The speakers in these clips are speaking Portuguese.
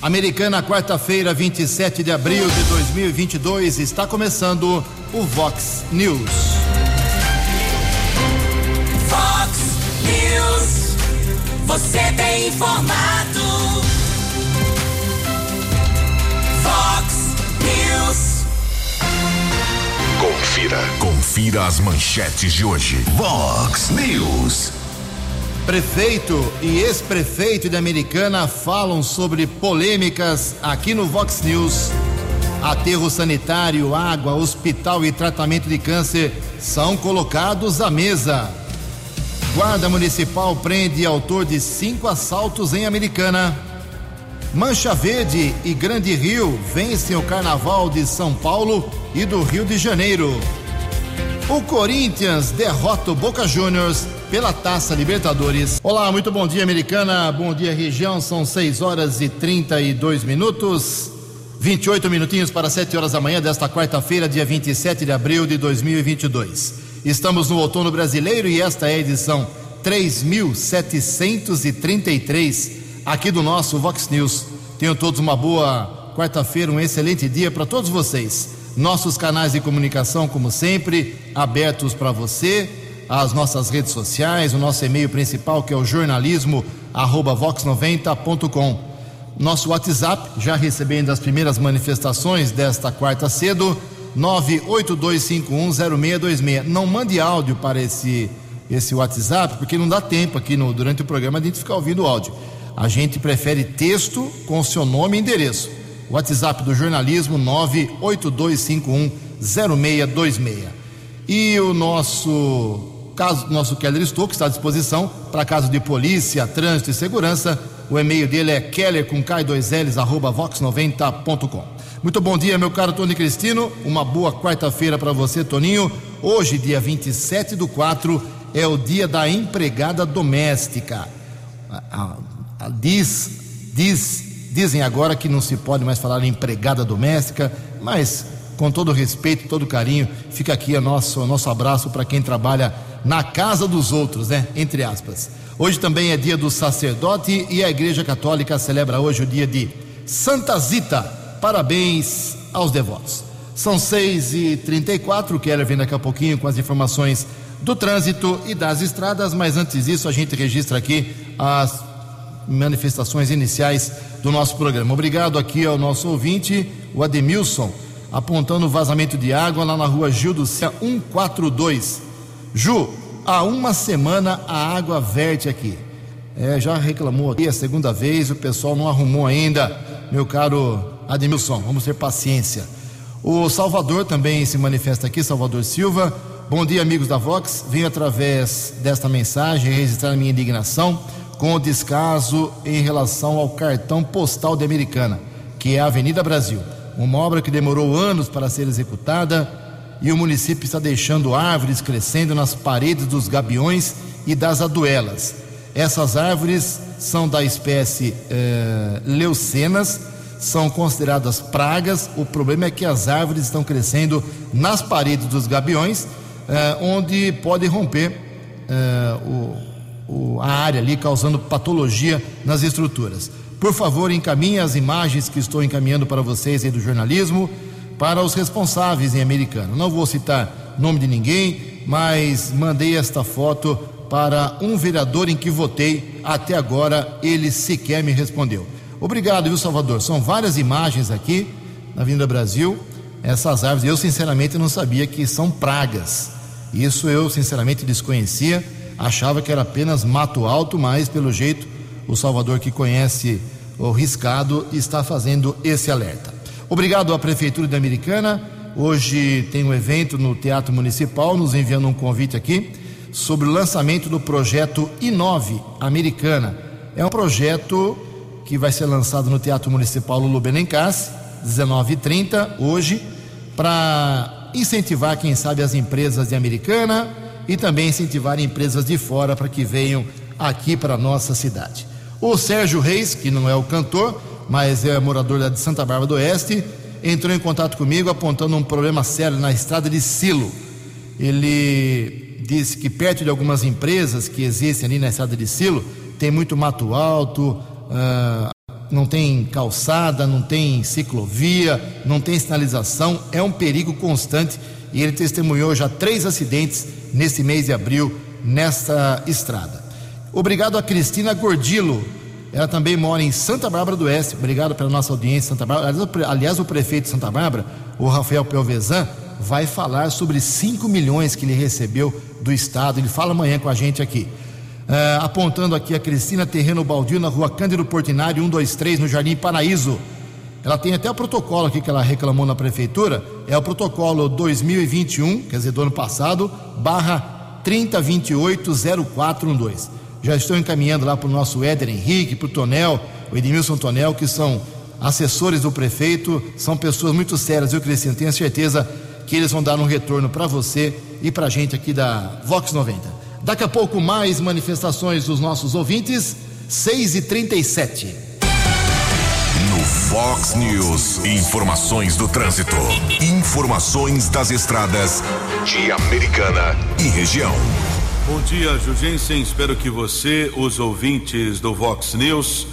Americana, quarta-feira, 27 de abril de 2022, está começando o Vox News. Vox News. Você tem informado. Vox News. Confira. Confira as manchetes de hoje. Vox News. Prefeito e ex-prefeito de Americana falam sobre polêmicas aqui no Vox News. Aterro sanitário, água, hospital e tratamento de câncer são colocados à mesa. Guarda Municipal prende autor de cinco assaltos em Americana. Mancha Verde e Grande Rio vencem o Carnaval de São Paulo e do Rio de Janeiro. O Corinthians derrota o Boca Juniors pela Taça Libertadores. Olá, muito bom dia, Americana. Bom dia, região. São 6 horas e 32 minutos. 28 minutinhos para 7 horas da manhã desta quarta-feira, dia 27 de abril de 2022. Estamos no outono brasileiro e esta é a edição 3733 aqui do nosso Vox News. Tenham todos uma boa quarta-feira, um excelente dia para todos vocês. Nossos canais de comunicação, como sempre, abertos para você, as nossas redes sociais, o nosso e-mail principal que é o jornalismo@vox90.com. Nosso WhatsApp, já recebendo as primeiras manifestações desta quarta cedo, 982510626. Não mande áudio para esse esse WhatsApp, porque não dá tempo aqui no, durante o programa a gente ficar ouvindo áudio. A gente prefere texto com seu nome e endereço. WhatsApp do jornalismo 982510626. E o nosso caso, nosso Keller Stuck está à disposição para caso de polícia, trânsito e segurança. O e-mail dele é keller com k2ls arroba vox90.com. Muito bom dia, meu caro Tony Cristino. Uma boa quarta-feira para você, Toninho. Hoje, dia 27 do 4, é o dia da empregada doméstica. Diz, diz, dizem agora que não se pode mais falar em empregada doméstica, mas com todo respeito, todo carinho, fica aqui o nosso, nosso abraço para quem trabalha na casa dos outros, né? Entre aspas. Hoje também é dia do sacerdote e a Igreja Católica celebra hoje o dia de Santa Zita. Parabéns aos devotos. São 6 e 34 o Keller vem daqui a pouquinho com as informações do trânsito e das estradas, mas antes disso a gente registra aqui as manifestações iniciais do nosso programa. Obrigado aqui ao nosso ouvinte, o Ademilson, apontando o vazamento de água lá na rua Gil do Céu 142. Ju, há uma semana a água verte aqui. É, já reclamou aqui a segunda vez, o pessoal não arrumou ainda, meu caro Ademilson, vamos ter paciência. O Salvador também se manifesta aqui, Salvador Silva. Bom dia, amigos da Vox. Venho através desta mensagem registrar minha indignação com o descaso em relação ao cartão postal de Americana, que é a Avenida Brasil. Uma obra que demorou anos para ser executada e o município está deixando árvores crescendo nas paredes dos gabiões e das aduelas. Essas árvores são da espécie eh, leucenas, são consideradas pragas. O problema é que as árvores estão crescendo nas paredes dos gabiões eh, onde pode romper eh, o, o, a área ali, causando patologia nas estruturas. Por favor, encaminhe as imagens que estou encaminhando para vocês aí do jornalismo para os responsáveis em americano. Não vou citar nome de ninguém, mas mandei esta foto para um vereador em que votei. Até agora ele sequer me respondeu. Obrigado, viu, Salvador? São várias imagens aqui na Vinda Brasil. Essas árvores, eu sinceramente não sabia que são pragas. Isso eu sinceramente desconhecia, achava que era apenas mato alto, mas pelo jeito o Salvador que conhece o riscado está fazendo esse alerta. Obrigado à Prefeitura de Americana. Hoje tem um evento no Teatro Municipal, nos enviando um convite aqui sobre o lançamento do projeto Inove Americana. É um projeto que vai ser lançado no Teatro Municipal Lulu Benincassi, 19h30, hoje, para incentivar, quem sabe, as empresas de Americana e também incentivar empresas de fora para que venham aqui para a nossa cidade. O Sérgio Reis, que não é o cantor, mas é morador de Santa Bárbara do Oeste, entrou em contato comigo apontando um problema sério na estrada de Silo. Ele disse que perto de algumas empresas que existem ali na estrada de Silo, tem muito mato alto, uh, não tem calçada, não tem ciclovia, não tem sinalização, é um perigo constante e ele testemunhou já três acidentes nesse mês de abril nesta estrada. Obrigado a Cristina Gordilo, ela também mora em Santa Bárbara do Oeste. Obrigado pela nossa audiência, Santa Bárbara. Aliás, o prefeito de Santa Bárbara, o Rafael Pelvezan, vai falar sobre 5 milhões que ele recebeu do Estado. Ele fala amanhã com a gente aqui. Uh, apontando aqui a Cristina Terreno Baldio, na rua Cândido Portinari, 123, no Jardim Paraíso. Ela tem até o protocolo aqui que ela reclamou na prefeitura. É o protocolo 2021, quer dizer, do ano passado, barra 30280412. Já estou encaminhando lá para o nosso Éder Henrique, para o Tonel, o Edmilson Tonel, que são assessores do prefeito, são pessoas muito sérias, eu Cristina, tenho certeza que eles vão dar um retorno para você e para a gente aqui da Vox 90. Daqui a pouco mais manifestações dos nossos ouvintes, 6 e 37 No Fox News, informações do trânsito, informações das estradas de Americana e região. Bom dia, Jugensen. Espero que você, os ouvintes do Vox News,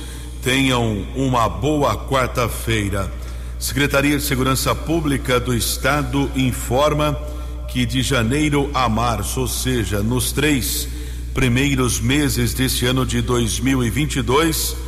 tenham uma boa quarta-feira. Secretaria de Segurança Pública do Estado informa que de janeiro a março, ou seja, nos três primeiros meses deste ano de 2022,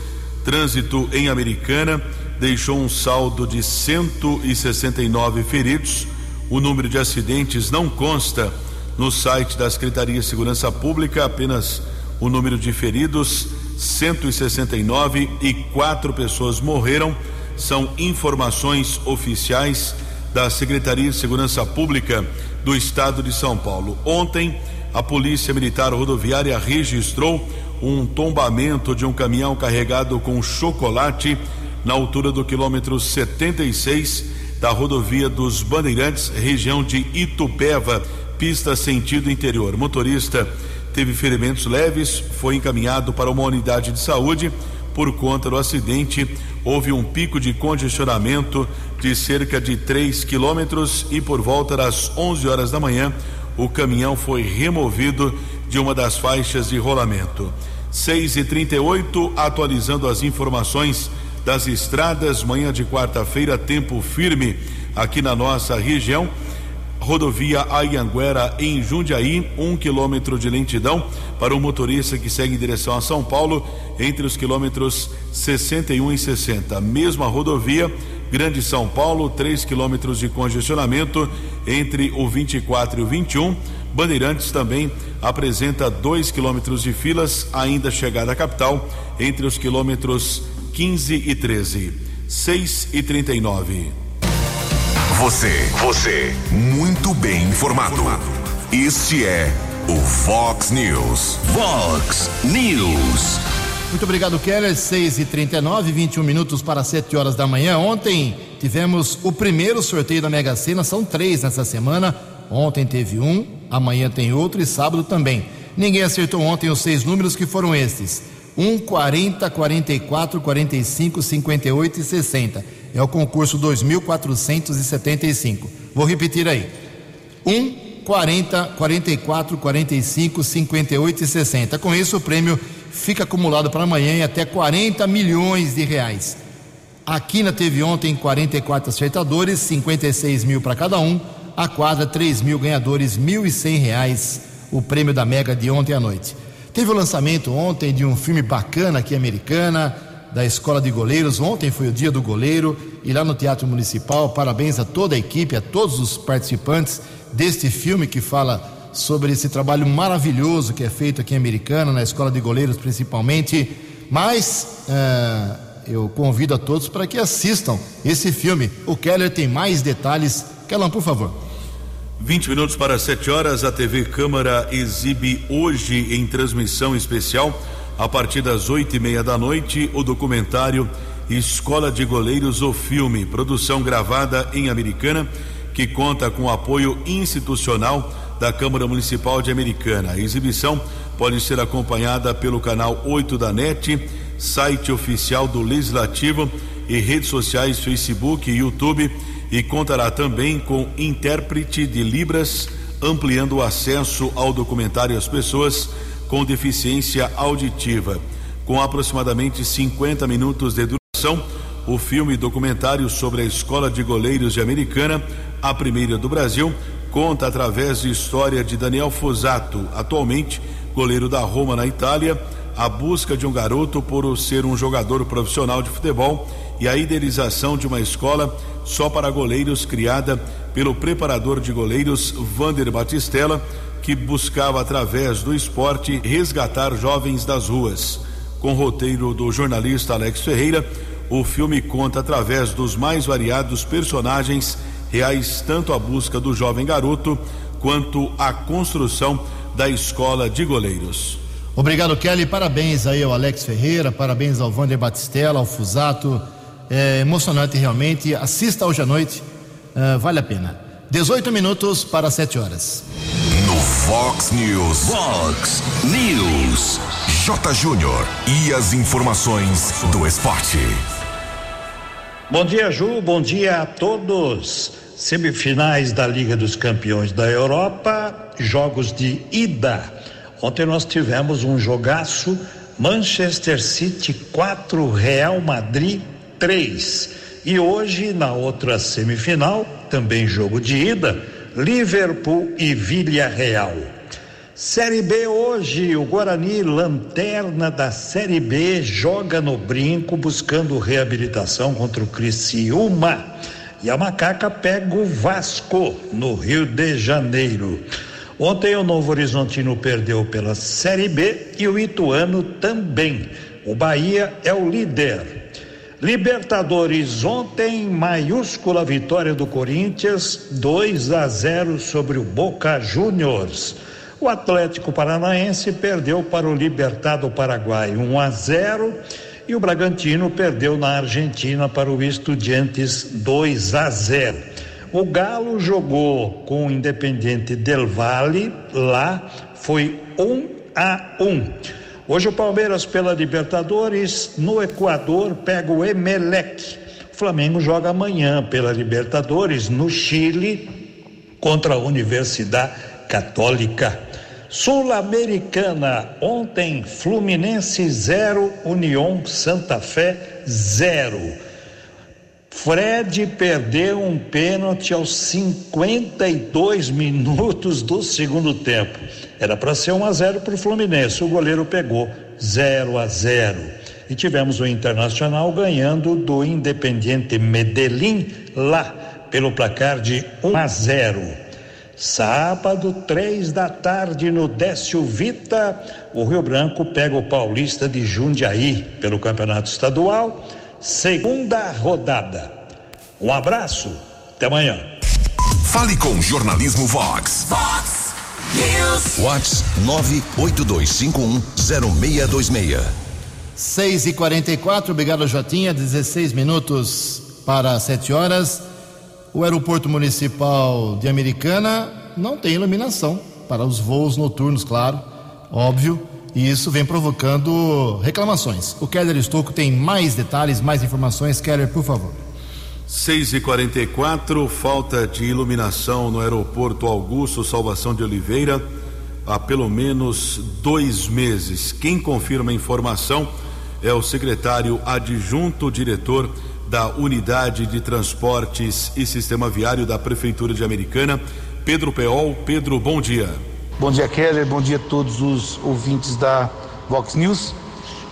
trânsito em Americana deixou um saldo de 169 feridos. O número de acidentes não consta no site da Secretaria de Segurança Pública, apenas o número de feridos, 169 e quatro pessoas morreram. São informações oficiais da Secretaria de Segurança Pública do Estado de São Paulo. Ontem, a Polícia Militar Rodoviária registrou um tombamento de um caminhão carregado com chocolate na altura do quilômetro 76 da rodovia dos Bandeirantes, região de Itupeva, pista sentido interior. O motorista teve ferimentos leves, foi encaminhado para uma unidade de saúde. Por conta do acidente, houve um pico de congestionamento de cerca de 3 quilômetros e por volta das 11 horas da manhã, o caminhão foi removido de uma das faixas de rolamento. 6 e 38 atualizando as informações das estradas, manhã de quarta-feira, tempo firme aqui na nossa região rodovia Ayanguera em Jundiaí, um quilômetro de lentidão para o motorista que segue em direção a São Paulo entre os quilômetros 61 e 60. Mesma rodovia, Grande São Paulo, 3 quilômetros de congestionamento entre o 24 e o 21. Bandeirantes também apresenta 2 quilômetros de filas, ainda chegada à capital, entre os quilômetros 15 e 13. 6 e 39. Você, você, muito bem informado. Este é o Fox News. Fox News. Muito obrigado, Keller. 6 e 39 21 minutos para 7 horas da manhã. Ontem tivemos o primeiro sorteio da Mega Sena, são três nessa semana. Ontem teve um, amanhã tem outro e sábado também. Ninguém acertou ontem os seis números que foram estes: 1, 40, 44, 45, 58 e 60 é o concurso 2475. Vou repetir aí: 1, 40, 44, 45, 58 e 60. Com isso, o prêmio fica acumulado para amanhã em até 40 milhões de reais. A Quina teve ontem 44 acertadores, 56 mil para cada um. A quadra, 3 mil ganhadores, 1.100 reais, o prêmio da Mega de ontem à noite. Teve o lançamento ontem de um filme bacana aqui americana, da Escola de Goleiros. Ontem foi o dia do goleiro e lá no Teatro Municipal, parabéns a toda a equipe, a todos os participantes deste filme que fala sobre esse trabalho maravilhoso que é feito aqui em Americana, na Escola de Goleiros principalmente. Mas uh, eu convido a todos para que assistam esse filme. O Keller tem mais detalhes. Kellan, por favor. 20 minutos para 7 horas, a TV Câmara exibe hoje em transmissão especial a partir das oito e meia da noite, o documentário Escola de Goleiros, o filme, produção gravada em Americana, que conta com apoio institucional da Câmara Municipal de Americana. A exibição pode ser acompanhada pelo canal 8 da NET, site oficial do Legislativo e redes sociais Facebook e YouTube e contará também com intérprete de Libras, ampliando o acesso ao documentário às pessoas com deficiência auditiva, com aproximadamente 50 minutos de duração O filme documentário sobre a escola de goleiros de Americana, a primeira do Brasil, conta através de história de Daniel Fosato, atualmente goleiro da Roma na Itália, a busca de um garoto por ser um jogador profissional de futebol e a idealização de uma escola só para goleiros criada pelo preparador de goleiros Vander Batistella, que buscava através do esporte resgatar jovens das ruas. Com roteiro do jornalista Alex Ferreira, o filme conta através dos mais variados personagens reais tanto a busca do jovem garoto quanto a construção da escola de goleiros. Obrigado, Kelly. Parabéns aí ao Alex Ferreira, parabéns ao Vander Batistella, ao Fusato. É emocionante realmente. Assista hoje à noite, uh, vale a pena. 18 minutos para 7 horas. No Fox News. Fox News. J. Júnior. E as informações do esporte. Bom dia, Ju. Bom dia a todos. Semifinais da Liga dos Campeões da Europa, jogos de ida. Ontem nós tivemos um jogaço: Manchester City 4, Real Madrid 3. E hoje, na outra semifinal, também jogo de ida, Liverpool e Villarreal. Série B hoje, o Guarani, lanterna da Série B, joga no brinco buscando reabilitação contra o Criciúma. E a Macaca pega o Vasco no Rio de Janeiro. Ontem o Novo Horizontino perdeu pela Série B e o Ituano também. O Bahia é o líder. Libertadores ontem, maiúscula vitória do Corinthians, 2 a 0 sobre o Boca Juniors. O Atlético Paranaense perdeu para o Libertado Paraguai 1 a 0 e o Bragantino perdeu na Argentina para o Estudiantes 2 a 0. O Galo jogou com o Independente Del Valle, lá foi 1 a 1. Hoje o Palmeiras pela Libertadores no Equador pega o Emelec. O Flamengo joga amanhã pela Libertadores no Chile contra a Universidade Católica. Sul-Americana, ontem Fluminense 0, União Santa Fé 0. Fred perdeu um pênalti aos 52 minutos do segundo tempo. Era para ser 1 a 0 para o Fluminense. O goleiro pegou 0 a 0. E tivemos o Internacional ganhando do Independiente Medellín lá pelo placar de 1 a 0. Sábado, três da tarde, no Décio Vita, o Rio Branco pega o Paulista de Jundiaí pelo Campeonato Estadual, segunda rodada. Um abraço, até amanhã. Fale com Jornalismo Vox. Fox News. Vox 982510626. 6 e 44 obrigado, Jotinha. 16 minutos para 7 horas. O aeroporto municipal de Americana não tem iluminação para os voos noturnos, claro, óbvio, e isso vem provocando reclamações. O Keller Estocco tem mais detalhes, mais informações. Keller, por favor. 6 e 44 falta de iluminação no aeroporto Augusto Salvação de Oliveira há pelo menos dois meses. Quem confirma a informação é o secretário adjunto diretor da Unidade de Transportes e Sistema Viário da Prefeitura de Americana, Pedro Peol. Pedro, bom dia. Bom dia, Keller. Bom dia a todos os ouvintes da Vox News.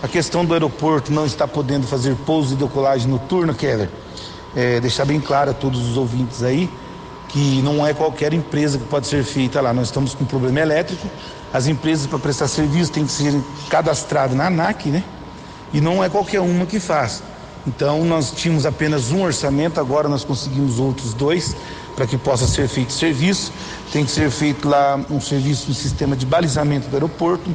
A questão do aeroporto não está podendo fazer pouso e decolagem noturna, Keller. É, deixar bem claro a todos os ouvintes aí que não é qualquer empresa que pode ser feita lá. Nós estamos com um problema elétrico. As empresas para prestar serviço têm que ser cadastradas na ANAC, né? E não é qualquer uma que faz. Então nós tínhamos apenas um orçamento, agora nós conseguimos outros dois para que possa ser feito serviço. Tem que ser feito lá um serviço no sistema de balizamento do aeroporto,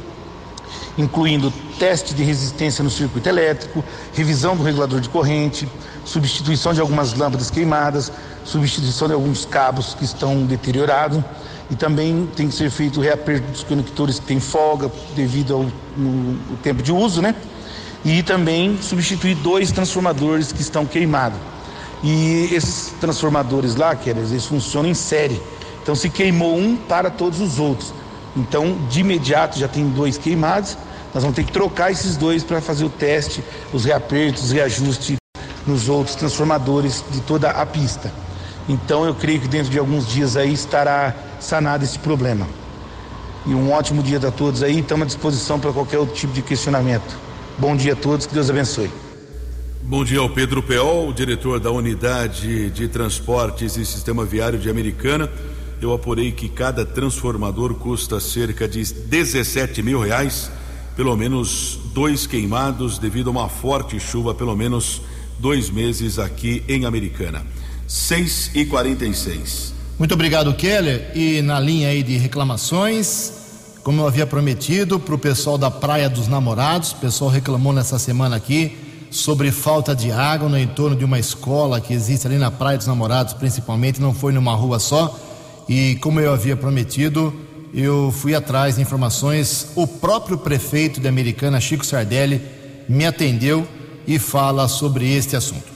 incluindo teste de resistência no circuito elétrico, revisão do regulador de corrente, substituição de algumas lâmpadas queimadas, substituição de alguns cabos que estão deteriorados e também tem que ser feito o reaperto dos conectores que tem folga devido ao tempo de uso, né? E também substituir dois transformadores que estão queimados. E esses transformadores lá, que eles funcionam em série. Então, se queimou um, para todos os outros. Então, de imediato já tem dois queimados. Nós vamos ter que trocar esses dois para fazer o teste, os reapertos, os reajustes nos outros transformadores de toda a pista. Então eu creio que dentro de alguns dias aí estará sanado esse problema. E um ótimo dia a todos aí, estamos à disposição para qualquer outro tipo de questionamento. Bom dia a todos, que Deus abençoe. Bom dia ao Pedro Peol, diretor da Unidade de Transportes e Sistema Viário de Americana. Eu apurei que cada transformador custa cerca de 17 mil reais, pelo menos dois queimados devido a uma forte chuva, pelo menos dois meses aqui em Americana. 6 e 46 Muito obrigado, Keller. E na linha aí de reclamações, como eu havia prometido para o pessoal da Praia dos Namorados, o pessoal reclamou nessa semana aqui sobre falta de água no entorno de uma escola que existe ali na Praia dos Namorados, principalmente, não foi numa rua só. E como eu havia prometido, eu fui atrás de informações. O próprio prefeito de Americana, Chico Sardelli, me atendeu e fala sobre este assunto.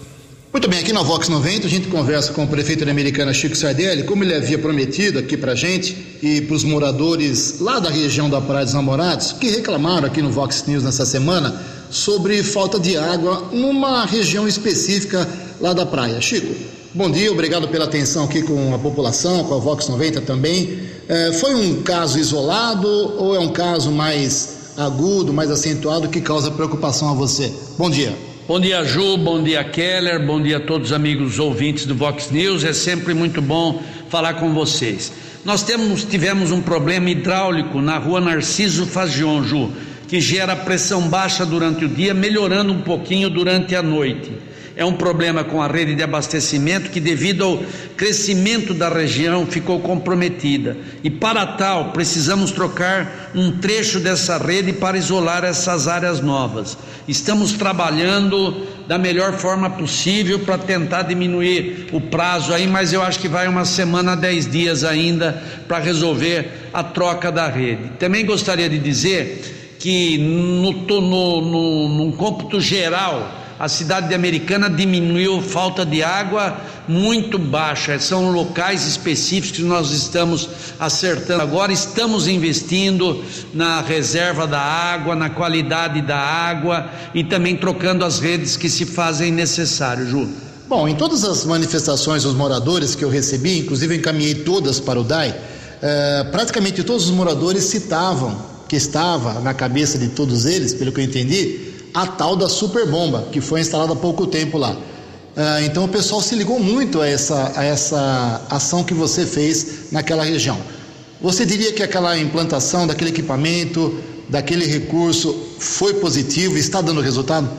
Muito bem, aqui na Vox 90 a gente conversa com o prefeito da Americana Chico Sardelli, como ele havia prometido aqui pra gente e para os moradores lá da região da Praia dos Namorados, que reclamaram aqui no Vox News nessa semana sobre falta de água numa região específica lá da praia. Chico, bom dia, obrigado pela atenção aqui com a população, com a Vox 90 também. É, foi um caso isolado ou é um caso mais agudo, mais acentuado que causa preocupação a você? Bom dia. Bom dia, Ju, bom dia, Keller, bom dia a todos os amigos ouvintes do Vox News. É sempre muito bom falar com vocês. Nós temos, tivemos um problema hidráulico na rua Narciso Fagion, Ju, que gera pressão baixa durante o dia, melhorando um pouquinho durante a noite é um problema com a rede de abastecimento que, devido ao crescimento da região, ficou comprometida. E para tal, precisamos trocar um trecho dessa rede para isolar essas áreas novas. Estamos trabalhando da melhor forma possível para tentar diminuir o prazo aí, mas eu acho que vai uma semana, dez dias ainda para resolver a troca da rede. Também gostaria de dizer que no, no, no, num cômputo geral, a cidade de Americana diminuiu falta de água muito baixa. São locais específicos que nós estamos acertando agora. Estamos investindo na reserva da água, na qualidade da água e também trocando as redes que se fazem necessário, Ju. Bom, em todas as manifestações dos moradores que eu recebi, inclusive encaminhei todas para o DAI, eh, praticamente todos os moradores citavam que estava na cabeça de todos eles, pelo que eu entendi, a tal da super bomba, que foi instalada há pouco tempo lá. Uh, então o pessoal se ligou muito a essa, a essa ação que você fez naquela região. Você diria que aquela implantação daquele equipamento, daquele recurso foi positivo e está dando resultado?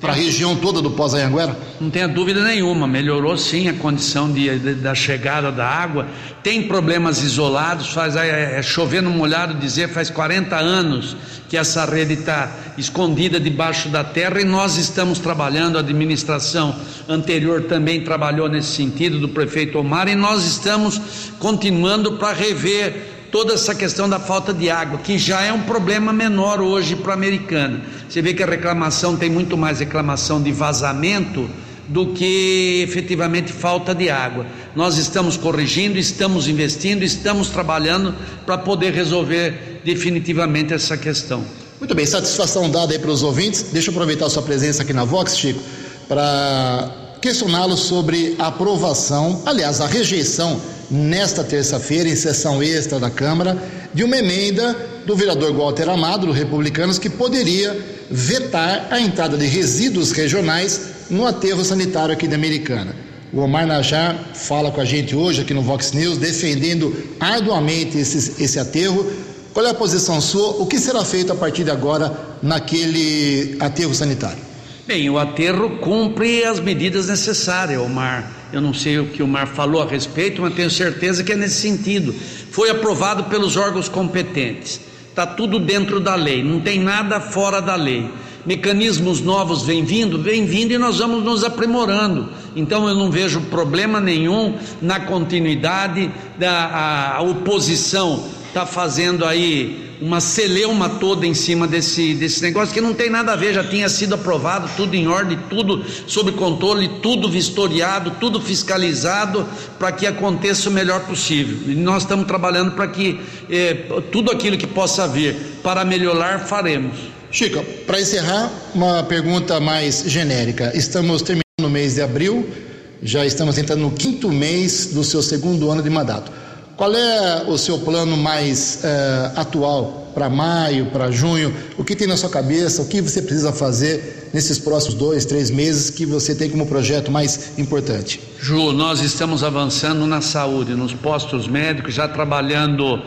Para a região toda do Pós-Anhanguera? Não tenha dúvida nenhuma, melhorou sim a condição de, de, da chegada da água. Tem problemas isolados, faz é, é chover no molhado dizer, faz 40 anos que essa rede está escondida debaixo da terra e nós estamos trabalhando, a administração anterior também trabalhou nesse sentido, do prefeito Omar, e nós estamos continuando para rever toda essa questão da falta de água, que já é um problema menor hoje para o americano. Você vê que a reclamação tem muito mais reclamação de vazamento do que efetivamente falta de água. Nós estamos corrigindo, estamos investindo, estamos trabalhando para poder resolver definitivamente essa questão. Muito bem, satisfação dada aí para os ouvintes. Deixa eu aproveitar a sua presença aqui na Vox, Chico, para questioná-lo sobre a aprovação, aliás, a rejeição nesta terça-feira, em sessão extra da Câmara, de uma emenda do vereador Walter Amado, do Republicanos, que poderia vetar a entrada de resíduos regionais no aterro sanitário aqui da Americana. O Omar Najar fala com a gente hoje aqui no Vox News, defendendo arduamente esse, esse aterro. Qual é a posição sua? O que será feito a partir de agora naquele aterro sanitário? Bem, o aterro cumpre as medidas necessárias, Omar. Eu não sei o que o Mar falou a respeito, mas tenho certeza que é nesse sentido. Foi aprovado pelos órgãos competentes. Está tudo dentro da lei, não tem nada fora da lei. Mecanismos novos vêm vindo, vêm vindo e nós vamos nos aprimorando. Então eu não vejo problema nenhum na continuidade da oposição está fazendo aí uma celeuma toda em cima desse, desse negócio que não tem nada a ver, já tinha sido aprovado, tudo em ordem, tudo sob controle, tudo vistoriado, tudo fiscalizado para que aconteça o melhor possível. E nós estamos trabalhando para que eh, tudo aquilo que possa vir para melhorar, faremos. Chico, para encerrar, uma pergunta mais genérica. Estamos terminando o mês de abril, já estamos entrando no quinto mês do seu segundo ano de mandato. Qual é o seu plano mais uh, atual para maio, para junho? O que tem na sua cabeça? O que você precisa fazer nesses próximos dois, três meses que você tem como projeto mais importante? Ju, nós estamos avançando na saúde, nos postos médicos, já trabalhando eh,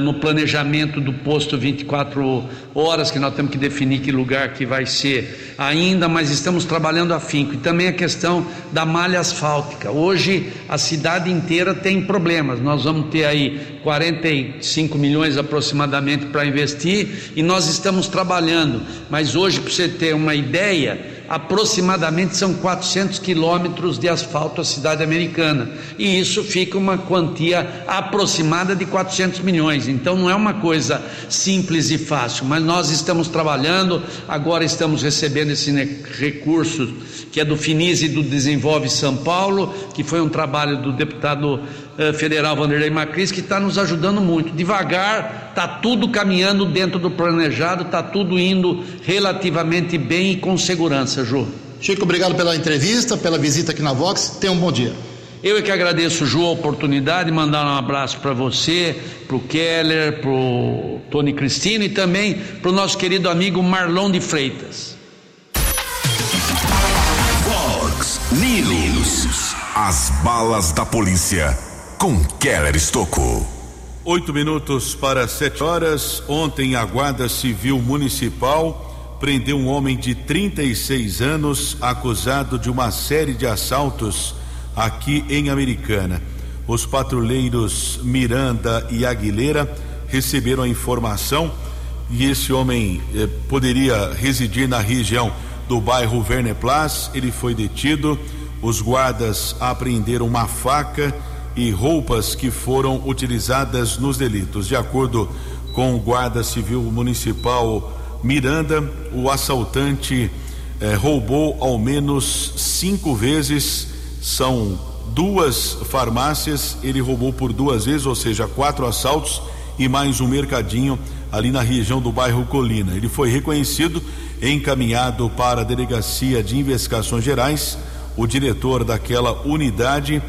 no planejamento do posto 24 horas, que nós temos que definir que lugar que vai ser ainda, mas estamos trabalhando afinco. E também a questão da malha asfáltica. Hoje a cidade inteira tem problemas. Nós vamos ter aí 45 milhões aproximadamente para investir e nós estamos trabalhando. Mas hoje, para você ter uma ideia, aproximadamente são 400 quilômetros de asfalto à cidade americana. E isso fica uma quantia aproximada de 400 milhões. Então não é uma coisa simples e fácil, mas nós estamos trabalhando, agora estamos recebendo esse recurso que é do Finis e do Desenvolve São Paulo, que foi um trabalho do deputado federal Vanderlei Macris, que está nos ajudando muito. Devagar, está tudo caminhando dentro do planejado, está tudo indo relativamente bem e com segurança, Ju. Chico, obrigado pela entrevista, pela visita aqui na Vox. Tenha um bom dia. Eu é que agradeço, Ju, a oportunidade de mandar um abraço para você, para o Keller, para o Tony Cristino e também para o nosso querido amigo Marlon de Freitas. Vox News. As balas da polícia com Keller Estocou. Oito minutos para sete horas. Ontem, a Guarda Civil Municipal prendeu um homem de 36 anos acusado de uma série de assaltos aqui em Americana. Os patrulheiros Miranda e Aguilera receberam a informação e esse homem eh, poderia residir na região do bairro Verneplas. Ele foi detido. Os guardas apreenderam uma faca e roupas que foram utilizadas nos delitos. De acordo com o Guarda Civil Municipal Miranda, o assaltante eh, roubou ao menos cinco vezes, são duas farmácias, ele roubou por duas vezes, ou seja, quatro assaltos e mais um mercadinho ali na região do bairro Colina. Ele foi reconhecido, encaminhado para a Delegacia de Investigações Gerais. O diretor daquela unidade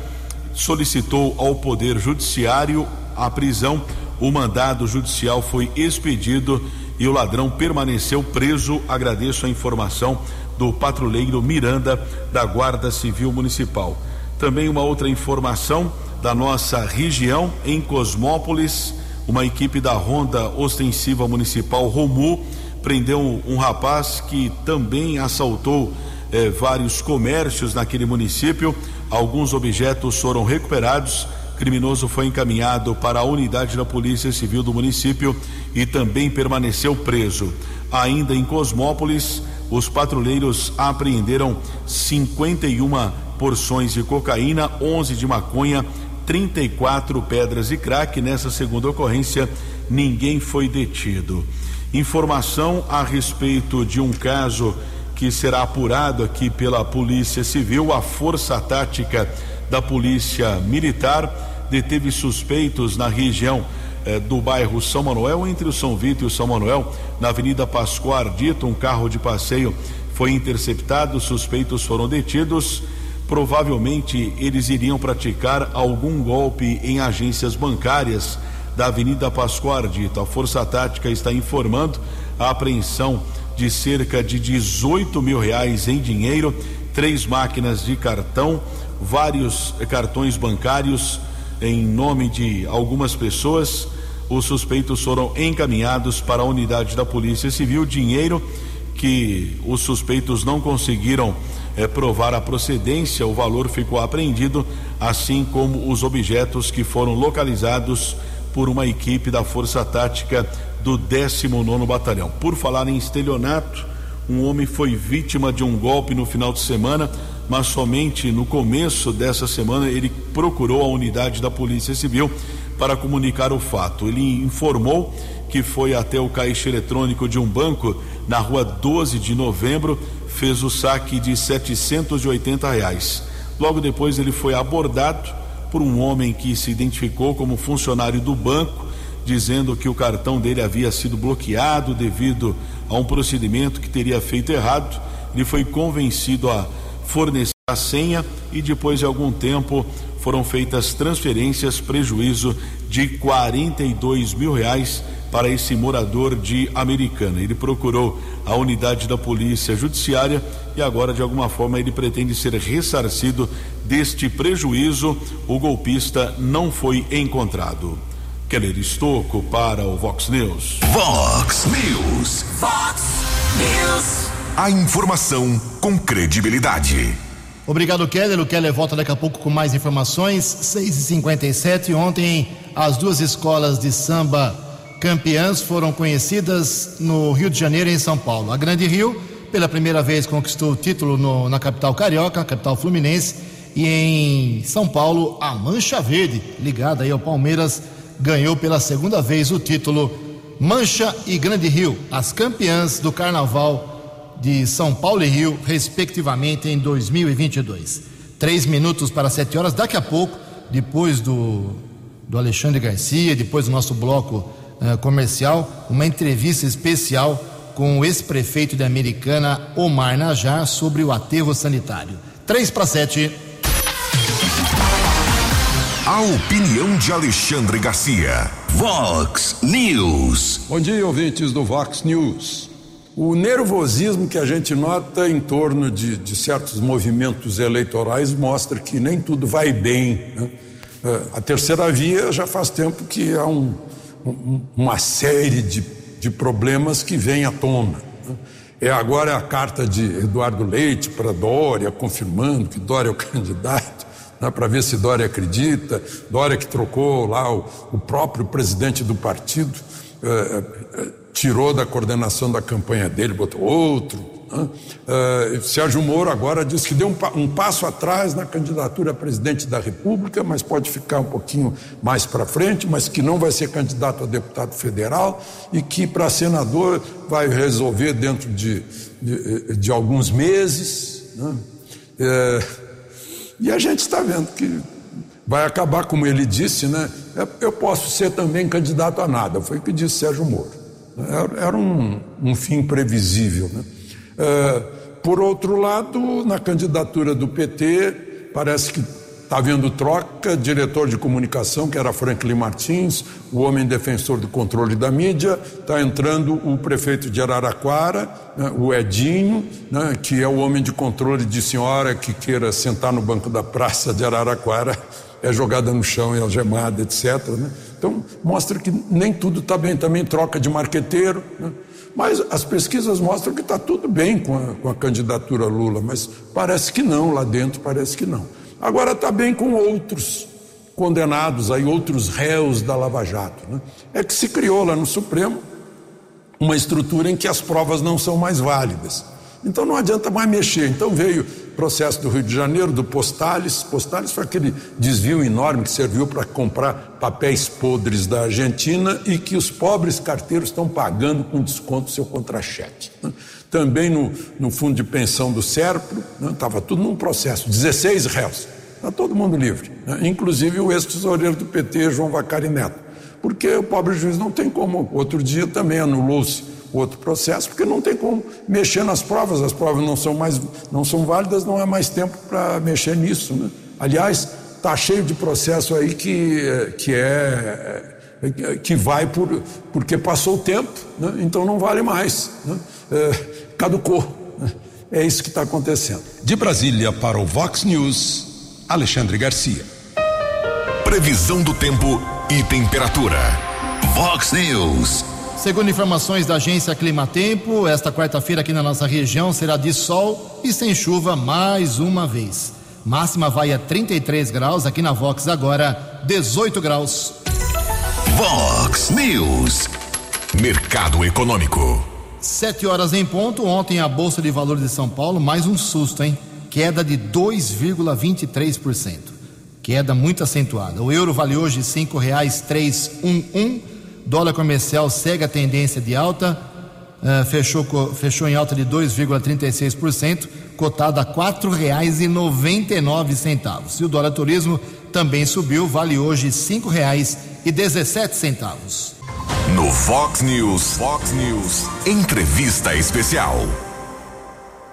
solicitou ao Poder Judiciário a prisão. O mandado judicial foi expedido e o ladrão permaneceu preso. Agradeço a informação do patrulheiro Miranda da Guarda Civil Municipal. Também uma outra informação da nossa região em Cosmópolis, uma equipe da Ronda Ostensiva Municipal Romu prendeu um, rapaz que também assaltou eh, vários comércios naquele município. Alguns objetos foram recuperados. Criminoso foi encaminhado para a unidade da Polícia Civil do município e também permaneceu preso. Ainda em Cosmópolis, os patrulheiros apreenderam 51 porções de cocaína, 11 de maconha, 34 pedras de crack. Nessa segunda ocorrência, ninguém foi detido. Informação a respeito de um caso que será apurado aqui pela Polícia Civil, a Força Tática da Polícia Militar deteve suspeitos na região eh, do bairro São Manuel, entre o São Vito e o São Manuel, na Avenida Pascoal Ardito, um carro de passeio foi interceptado, suspeitos foram detidos. Provavelmente eles iriam praticar algum golpe em agências bancárias da Avenida Pascoal Ardito. A Força Tática está informando a apreensão de cerca de 18 mil reais em dinheiro, três máquinas de cartão, vários cartões bancários em nome de algumas pessoas. Os suspeitos foram encaminhados para a unidade da Polícia Civil. Dinheiro que os suspeitos não conseguiram eh, provar a procedência, o valor ficou apreendido, assim como os objetos que foram localizados por uma equipe da Força Tática do 19 Batalhão. Por falar em estelionato, um homem foi vítima de um golpe no final de semana, mas somente no começo dessa semana ele procurou a unidade da Polícia Civil para comunicar o fato. Ele informou que foi até o caixa eletrônico de um banco na rua 12 de novembro, fez o saque de 780 reais. Logo depois ele foi abordado por um homem que se identificou como funcionário do banco dizendo que o cartão dele havia sido bloqueado devido a um procedimento que teria feito errado. Ele foi convencido a fornecer a senha e depois de algum tempo foram feitas transferências, prejuízo de 42 mil reais para esse morador de Americana. Ele procurou a unidade da Polícia Judiciária e agora, de alguma forma, ele pretende ser ressarcido deste prejuízo. O golpista não foi encontrado. Keller Estocco para o Vox News. Vox News. Vox News. A informação com credibilidade. Obrigado, Keller. O Keller volta daqui a pouco com mais informações. 6h57. Ontem, as duas escolas de samba campeãs foram conhecidas no Rio de Janeiro e em São Paulo. A Grande Rio, pela primeira vez, conquistou o título no, na capital carioca, capital fluminense. E em São Paulo, a Mancha Verde, ligada aí ao Palmeiras, ganhou pela segunda vez o título Mancha e Grande Rio, as campeãs do Carnaval de São Paulo e Rio, respectivamente, em 2022. Três minutos para sete horas. Daqui a pouco, depois do, do Alexandre Garcia, depois do nosso bloco uh, comercial, uma entrevista especial com o ex-prefeito de Americana, Omar Najar, sobre o aterro sanitário. Três para sete. A opinião de Alexandre Garcia. Vox News. Bom dia, ouvintes do Vox News. O nervosismo que a gente nota em torno de, de certos movimentos eleitorais mostra que nem tudo vai bem. Né? A terceira via já faz tempo que há um, um, uma série de, de problemas que vem à tona. Né? É agora a carta de Eduardo Leite para Dória, confirmando que Dória é o candidato né, para ver se Dória acredita. Dória que trocou lá o, o próprio presidente do partido, eh, eh, tirou da coordenação da campanha dele, botou outro. Né? Eh, Sérgio Moro agora diz que deu um, um, passo atrás na candidatura a presidente da República, mas pode ficar um pouquinho mais para frente, mas que não vai ser candidato a deputado federal e que para senador vai resolver dentro de, de, de alguns meses. Né? E a gente está vendo que vai acabar, como ele disse, né? Eu posso ser também candidato a nada, foi o que disse Sérgio Moro. Era um, um fim previsível. Né? É, por outro lado, na candidatura do PT, parece que Está havendo troca, diretor de comunicação, que era Franklin Martins, o homem defensor do controle da mídia, está entrando o prefeito de Araraquara, né, o Edinho, né, que é o homem de controle de senhora que queira sentar no banco da praça de Araraquara, é jogada no chão e algemada, etc. Né? Então, mostra que nem tudo está bem, também troca de marqueteiro. Né? Mas as pesquisas mostram que está tudo bem com a, com a candidatura Lula, mas parece que não, lá dentro parece que não. Agora está bem com outros condenados, aí outros réus da Lava Jato. Né? É que se criou lá no Supremo uma estrutura em que as provas não são mais válidas. Então não adianta mais mexer. Então veio o processo do Rio de Janeiro, do Postales. Postales foi aquele desvio enorme que serviu para comprar papéis podres da Argentina e que os pobres carteiros estão pagando com desconto seu contra-cheque. Né? Também no, no fundo de pensão do Serpro, estava né? tudo num processo, 16 réus, está todo mundo livre, né? inclusive o ex-tesoureiro do PT, João Vacari Neto, porque o pobre juiz não tem como, outro dia também anulou-se outro processo, porque não tem como mexer nas provas, as provas não são mais, não são válidas, não há mais tempo para mexer nisso, né? aliás, está cheio de processo aí que, que é que vai por, porque passou o tempo, né? então não vale mais. Né? É, caducou. É isso que está acontecendo. De Brasília para o Vox News, Alexandre Garcia. Previsão do tempo e temperatura. Vox News. Segundo informações da agência Climatempo, esta quarta-feira aqui na nossa região será de sol e sem chuva mais uma vez. Máxima vai a 33 graus, aqui na Vox agora 18 graus. Vox News. Mercado Econômico. Sete horas em ponto. Ontem a Bolsa de Valores de São Paulo, mais um susto, hein? Queda de 2,23%. Queda muito acentuada. O euro vale hoje um, um. Dólar comercial segue a tendência de alta. Uh, fechou, fechou em alta de 2,36%, cotado a quatro reais e o dólar turismo também subiu, vale hoje dezessete centavos. No Fox News, Fox News, entrevista especial.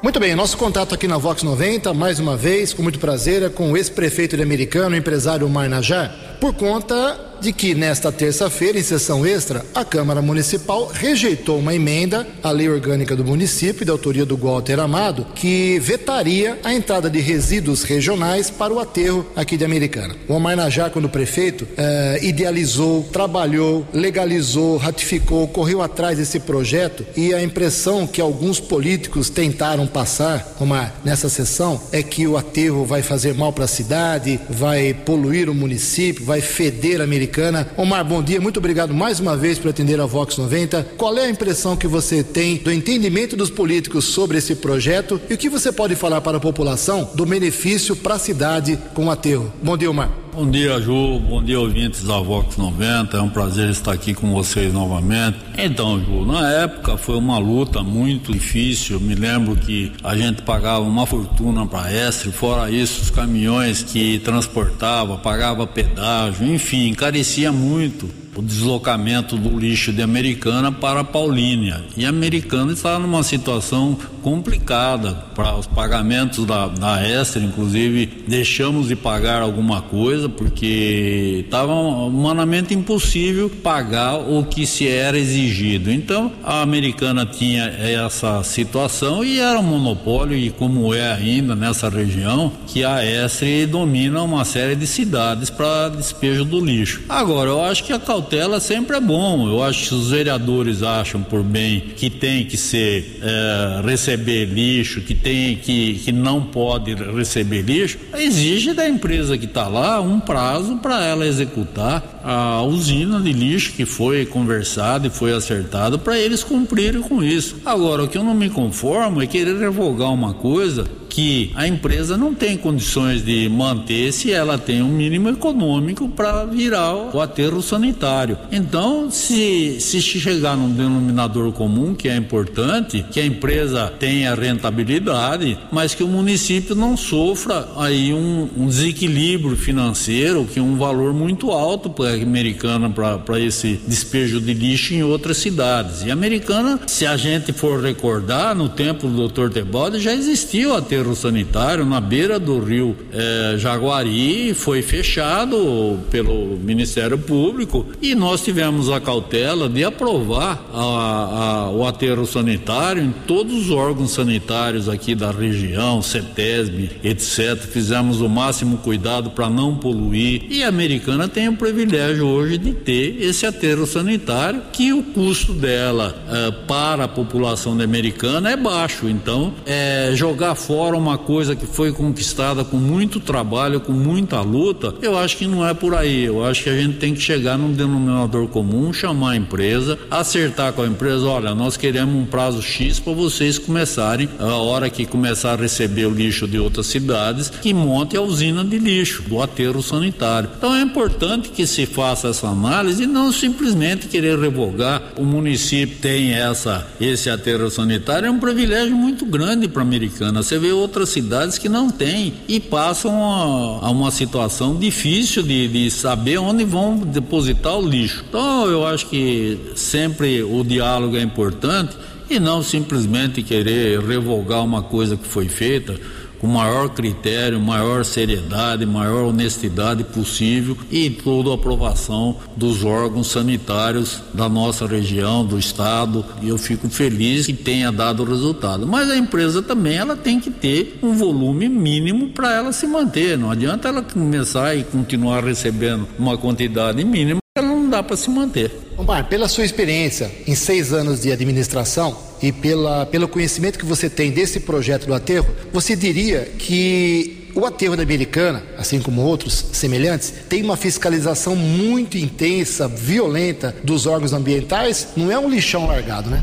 Muito bem, nosso contato aqui na Vox 90, mais uma vez, com muito prazer, é com o ex-prefeito de Americano, empresário Marnajá, por conta de que nesta terça-feira, em sessão extra, a Câmara Municipal rejeitou uma emenda à lei orgânica do município, de autoria do Walter Amado, que vetaria a entrada de resíduos regionais para o aterro aqui de Americana. O Omar Najá, quando prefeito, eh, idealizou, trabalhou, legalizou, ratificou, correu atrás desse projeto e a impressão que alguns políticos tentaram passar, Omar, nessa sessão, é que o aterro vai fazer mal para a cidade, vai poluir o município, vai feder a Americana Americana. Omar, bom dia, muito obrigado mais uma vez por atender a Vox 90. Qual é a impressão que você tem do entendimento dos políticos sobre esse projeto e o que você pode falar para a população do benefício para a cidade com o aterro? Bom dia, Omar. Bom dia, Ju. Bom dia, ouvintes da Vox 90. É um prazer estar aqui com vocês novamente. Então, Ju, na época foi uma luta muito difícil. Me lembro que a gente pagava uma fortuna para Estre, fora isso, os caminhões que transportava, pagava pedágio, enfim, encarecia muito o deslocamento do lixo de Americana para Paulínia. E Americana está numa situação complicada para os pagamentos da, da Extra, inclusive deixamos de pagar alguma coisa porque estava humanamente impossível pagar o que se era exigido. Então a Americana tinha essa situação e era um monopólio e como é ainda nessa região que a Estre domina uma série de cidades para despejo do lixo. Agora eu acho que a cautela cautela sempre é bom. Eu acho que os vereadores acham por bem que tem que ser é, receber lixo, que tem que, que não pode receber lixo, exige da empresa que está lá um prazo para ela executar a usina de lixo que foi conversado e foi acertado para eles cumprirem com isso. Agora, o que eu não me conformo é querer revogar uma coisa que a empresa não tem condições de manter se ela tem um mínimo econômico para virar o aterro sanitário. Então, se, se chegar num denominador comum, que é importante, que a empresa tenha rentabilidade, mas que o município não sofra aí um, um desequilíbrio financeiro, que é um valor muito alto para a americana para esse despejo de lixo em outras cidades. E a americana, se a gente for recordar, no tempo do Dr. Tebode já existiu o aterro aterro sanitário na beira do rio é, Jaguari, foi fechado pelo Ministério Público e nós tivemos a cautela de aprovar a, a, o aterro sanitário em todos os órgãos sanitários aqui da região, CETESB, etc. Fizemos o máximo cuidado para não poluir e a americana tem o privilégio hoje de ter esse aterro sanitário que o custo dela é, para a população americana é baixo. Então, é, jogar fora uma coisa que foi conquistada com muito trabalho, com muita luta, eu acho que não é por aí. Eu acho que a gente tem que chegar num denominador comum, chamar a empresa, acertar com a empresa, olha, nós queremos um prazo X para vocês começarem, a hora que começar a receber o lixo de outras cidades, que monte a usina de lixo, do aterro sanitário. Então é importante que se faça essa análise e não simplesmente querer revogar. O município tem essa esse aterro sanitário, é um privilégio muito grande para a americana. Você vê outras cidades que não têm e passam a, a uma situação difícil de, de saber onde vão depositar o lixo. Então eu acho que sempre o diálogo é importante e não simplesmente querer revogar uma coisa que foi feita com maior critério, maior seriedade, maior honestidade possível e toda a aprovação dos órgãos sanitários da nossa região, do estado. E eu fico feliz que tenha dado resultado. Mas a empresa também ela tem que ter um volume mínimo para ela se manter. Não adianta ela começar e continuar recebendo uma quantidade mínima, ela não dá para se manter. Omar, pela sua experiência em seis anos de administração, e pela, pelo conhecimento que você tem desse projeto do aterro, você diria que o aterro da Americana, assim como outros semelhantes, tem uma fiscalização muito intensa, violenta dos órgãos ambientais? Não é um lixão largado, né?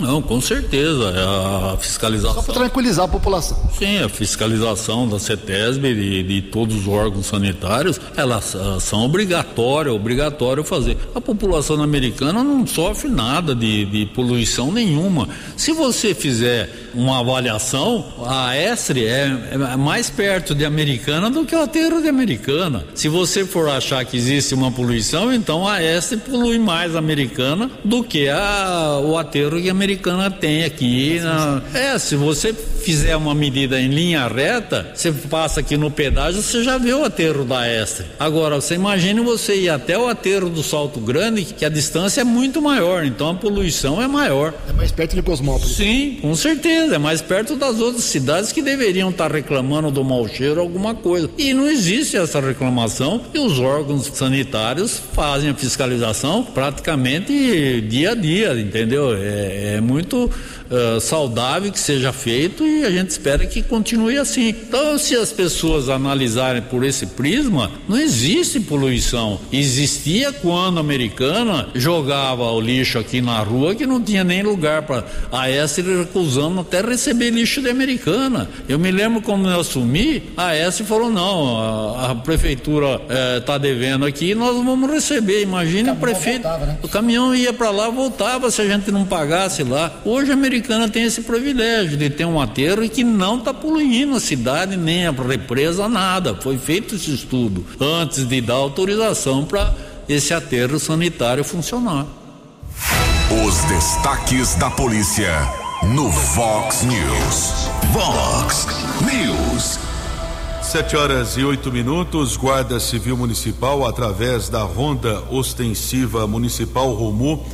Não, com certeza. É a fiscalização. Só para tranquilizar a população. Sim, a fiscalização da CETESB e de, de, todos os órgãos sanitários, elas são obrigatórias, obrigatório fazer. A população americana não sofre nada de, de poluição nenhuma. Se você fizer uma avaliação, a Estre é, é mais perto de Americana do que o aterro de Americana. Se você for achar que existe uma poluição, então a Estre polui mais Americana do que a, o aterro que a Americana tem aqui. Na, é, se você fizer uma medida em linha reta, você passa aqui no pedágio, você já vê o aterro da Estre. Agora, você imagine você ir até o aterro do Salto Grande, que a distância é muito maior, então a poluição é maior. É mais perto de Cosmópolis. Sim, com certeza, é mais perto das outras cidades que deveriam estar reclamando do mau cheiro alguma coisa. E não existe essa reclamação e os órgãos sanitários fazem a fiscalização praticamente dia a dia, entendeu? É, é muito uh, saudável que seja feito e a gente espera que continue assim. Então, se as pessoas analisarem por esse prisma, não existe poluição. Existia quando a americana jogava o lixo aqui na rua que não tinha nem lugar para a S recusando até receber lixo de americana. Eu me lembro quando eu assumi, a S falou: não, a, a prefeitura está eh, devendo aqui, nós vamos receber. Imagina o, o prefeito. Voltava, né? O caminhão ia para lá, voltava se a gente não pagasse lá. Hoje a americana tem esse privilégio de ter um aterro e que não está poluindo a cidade, nem a represa, nada. Foi feito esse estudo antes de dar autorização para esse aterro sanitário funcionar. Os destaques da polícia no Vox News. Vox News. Sete horas e oito minutos, Guarda Civil Municipal, através da Ronda Ostensiva Municipal Romu,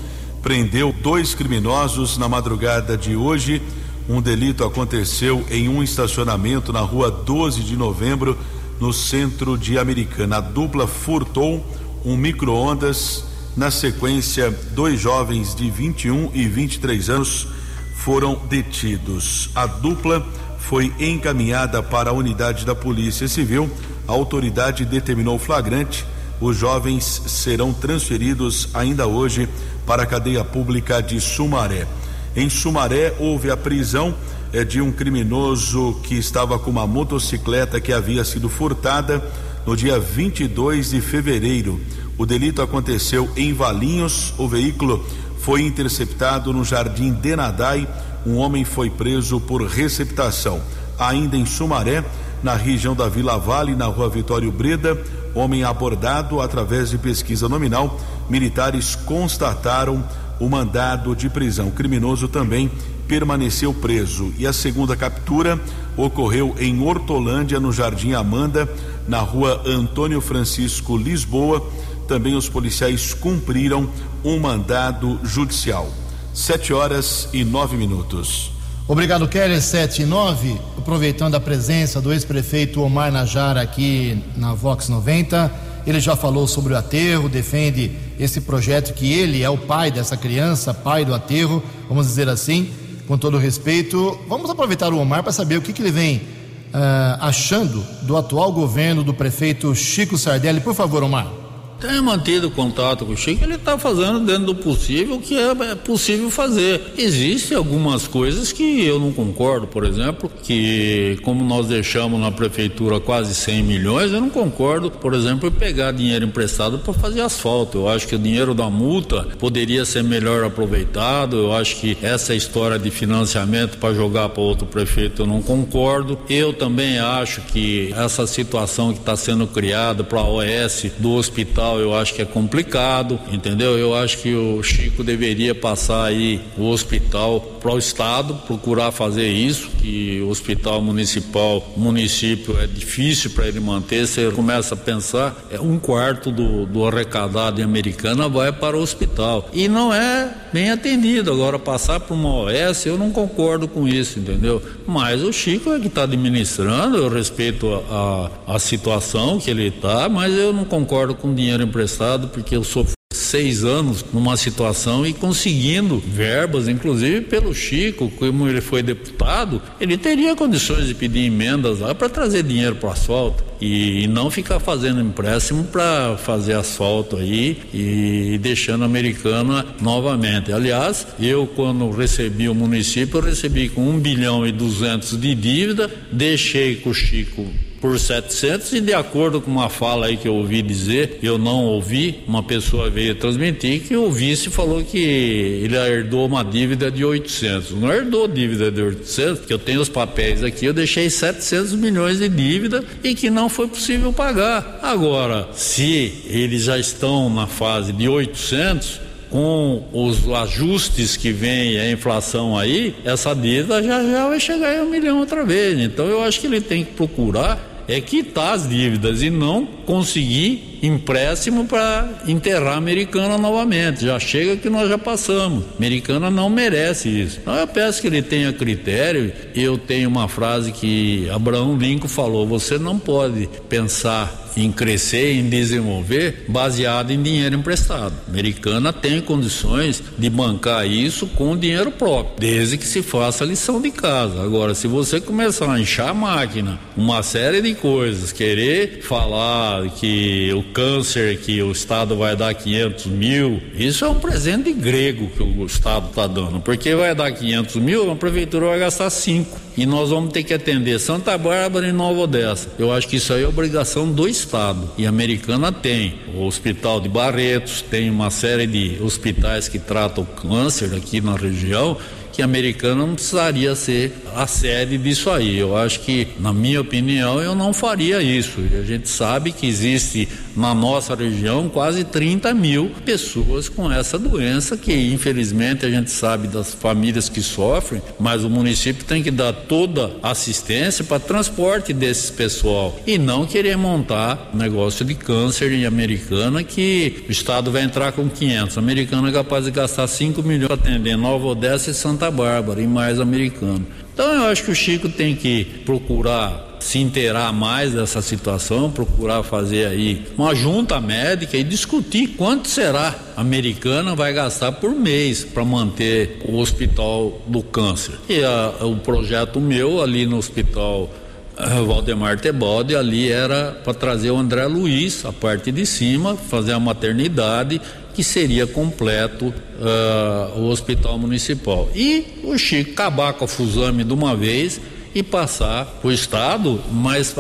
prendeu dois criminosos na madrugada de hoje. Um delito aconteceu em um estacionamento na rua 12 de novembro, no centro de Americana. A dupla furtou um micro-ondas. Na sequência, dois jovens de 21 e 23 anos foram detidos. A dupla foi encaminhada para a unidade da Polícia Civil. A autoridade determinou flagrante. Os jovens serão transferidos ainda hoje para a cadeia pública de Sumaré. Em Sumaré, houve a prisão eh, de um criminoso que estava com uma motocicleta que havia sido furtada no dia 22 de fevereiro. O delito aconteceu em Valinhos. O veículo foi interceptado no Jardim Denadai. Um homem foi preso por receptação. Ainda em Sumaré, na região da Vila Vale, na rua Vitório Breda, homem abordado através de pesquisa nominal, militares constataram o mandado de prisão. O criminoso também permaneceu preso. E a segunda captura ocorreu em Hortolândia, no Jardim Amanda, na rua Antônio Francisco Lisboa. Também os policiais cumpriram um mandado judicial. Sete horas e nove minutos. Obrigado, Keller. Sete e nove. Aproveitando a presença do ex-prefeito Omar Najara aqui na Vox 90, ele já falou sobre o aterro, defende esse projeto que ele é o pai dessa criança, pai do aterro, vamos dizer assim, com todo respeito. Vamos aproveitar o Omar para saber o que, que ele vem uh, achando do atual governo do prefeito Chico Sardelli. Por favor, Omar. Tenho mantido contato com o Chico, ele está fazendo dentro do possível o que é, é possível fazer. Existem algumas coisas que eu não concordo, por exemplo, que como nós deixamos na prefeitura quase 100 milhões, eu não concordo, por exemplo, em pegar dinheiro emprestado para fazer asfalto. Eu acho que o dinheiro da multa poderia ser melhor aproveitado. Eu acho que essa história de financiamento para jogar para outro prefeito eu não concordo. Eu também acho que essa situação que está sendo criada para a OS do hospital eu acho que é complicado, entendeu? Eu acho que o Chico deveria passar aí o hospital para o Estado, procurar fazer isso, que o hospital municipal, município é difícil para ele manter, você começa a pensar, é um quarto do, do arrecadado em Americana vai para o hospital. E não é bem atendido. Agora, passar para uma OS, eu não concordo com isso, entendeu? Mas o Chico é que está administrando, eu respeito a, a, a situação que ele está, mas eu não concordo com dinheiro dinheiro emprestado porque eu sou seis anos numa situação e conseguindo verbas, inclusive pelo Chico, como ele foi deputado, ele teria condições de pedir emendas lá para trazer dinheiro para o asfalto e não ficar fazendo empréstimo para fazer asfalto aí e deixando a americana novamente. Aliás, eu quando recebi o município, eu recebi com um bilhão e duzentos de dívida, deixei com o Chico por 700 e de acordo com uma fala aí que eu ouvi dizer, eu não ouvi, uma pessoa veio transmitir que o vice falou que ele herdou uma dívida de 800. Não herdou dívida de 800, que eu tenho os papéis aqui, eu deixei 700 milhões de dívida e que não foi possível pagar. Agora, se eles já estão na fase de 800, com os ajustes que vem a inflação aí, essa dívida já já vai chegar em um milhão outra vez. Então eu acho que ele tem que procurar é quitar as dívidas e não conseguir empréstimo para enterrar a americana novamente. Já chega que nós já passamos. A americana não merece isso. Então eu peço que ele tenha critério. Eu tenho uma frase que Abraão Lincoln falou: você não pode pensar em crescer, em desenvolver, baseado em dinheiro emprestado. A americana tem condições de bancar isso com dinheiro próprio, desde que se faça a lição de casa. Agora, se você começar a inchar a máquina, uma série de coisas, querer falar que o câncer que o Estado vai dar 500 mil, isso é um presente grego que o Estado está dando, porque vai dar 500 mil, a prefeitura vai gastar 5 e nós vamos ter que atender Santa Bárbara e Nova Odessa. Eu acho que isso aí é obrigação do Estado. E a Americana tem o Hospital de Barretos, tem uma série de hospitais que tratam câncer aqui na região que a americana não precisaria ser a sede disso aí. Eu acho que, na minha opinião, eu não faria isso. A gente sabe que existe na nossa região quase 30 mil pessoas com essa doença, que infelizmente a gente sabe das famílias que sofrem, mas o município tem que dar toda assistência para transporte desses pessoal e não querer montar negócio de câncer em Americana que o Estado vai entrar com 500. A Americana é capaz de gastar 5 milhões para atender Nova Odessa e Santa Bárbara e mais americano. Então eu acho que o Chico tem que procurar se inteirar mais dessa situação, procurar fazer aí uma junta médica e discutir quanto será a americana vai gastar por mês para manter o hospital do câncer. E a, o projeto meu ali no hospital uh, Valdemar Tebode ali era para trazer o André Luiz, a parte de cima, fazer a maternidade que seria completo uh, o hospital municipal. E o Chico acabar com a Fusame de uma vez e passar para o Estado, mas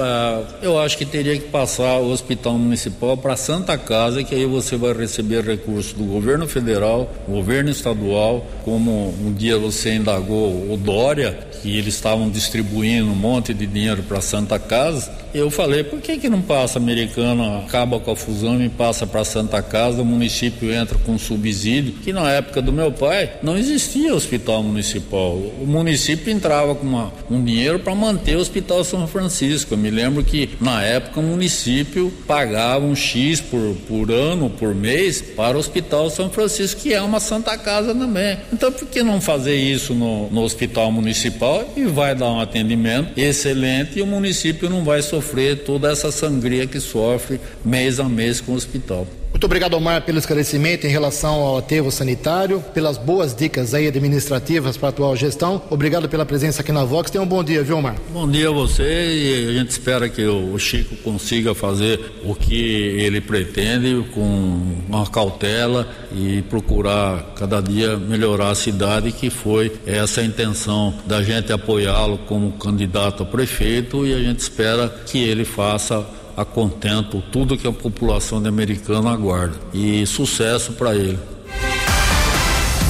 eu acho que teria que passar o Hospital Municipal para Santa Casa, que aí você vai receber recursos do governo federal, governo estadual, como um dia você indagou o Dória, que eles estavam distribuindo um monte de dinheiro para Santa Casa. Eu falei, por que que não passa americana, acaba com a fusão e passa para Santa Casa, o município entra com subsídio, que na época do meu pai não existia hospital municipal. O município entrava com uma, um dinheiro dinheiro para manter o Hospital São Francisco. Eu me lembro que na época o município pagava um X por, por ano, por mês, para o Hospital São Francisco, que é uma Santa Casa também. Então por que não fazer isso no, no Hospital Municipal e vai dar um atendimento excelente e o município não vai sofrer toda essa sangria que sofre mês a mês com o hospital. Muito obrigado, Omar, pelo esclarecimento em relação ao aterro sanitário, pelas boas dicas aí administrativas para a atual gestão. Obrigado pela presença aqui na Vox. Tenha um bom dia, viu, Omar? Bom dia a você e a gente espera que o Chico consiga fazer o que ele pretende com uma cautela e procurar cada dia melhorar a cidade, que foi essa a intenção da gente apoiá-lo como candidato a prefeito e a gente espera que ele faça a contento tudo que a população de Americana aguarda. E sucesso para ele.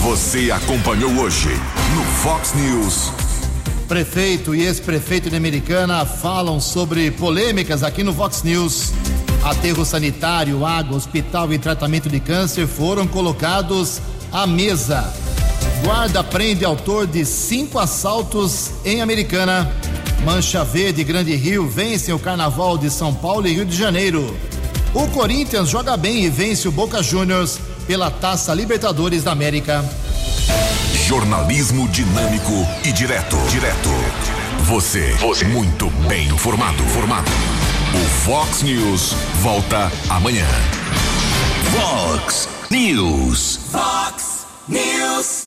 Você acompanhou hoje no Fox News. Prefeito e ex-prefeito de Americana falam sobre polêmicas aqui no Fox News. Aterro sanitário, água, hospital e tratamento de câncer foram colocados à mesa. Guarda prende autor de cinco assaltos em Americana. Mancha Verde Grande Rio vence o Carnaval de São Paulo e Rio de Janeiro. O Corinthians joga bem e vence o Boca Juniors pela Taça Libertadores da América. Jornalismo dinâmico e direto. Direto. Você. Você. Muito bem informado. Formado. O Fox News volta amanhã. Fox News.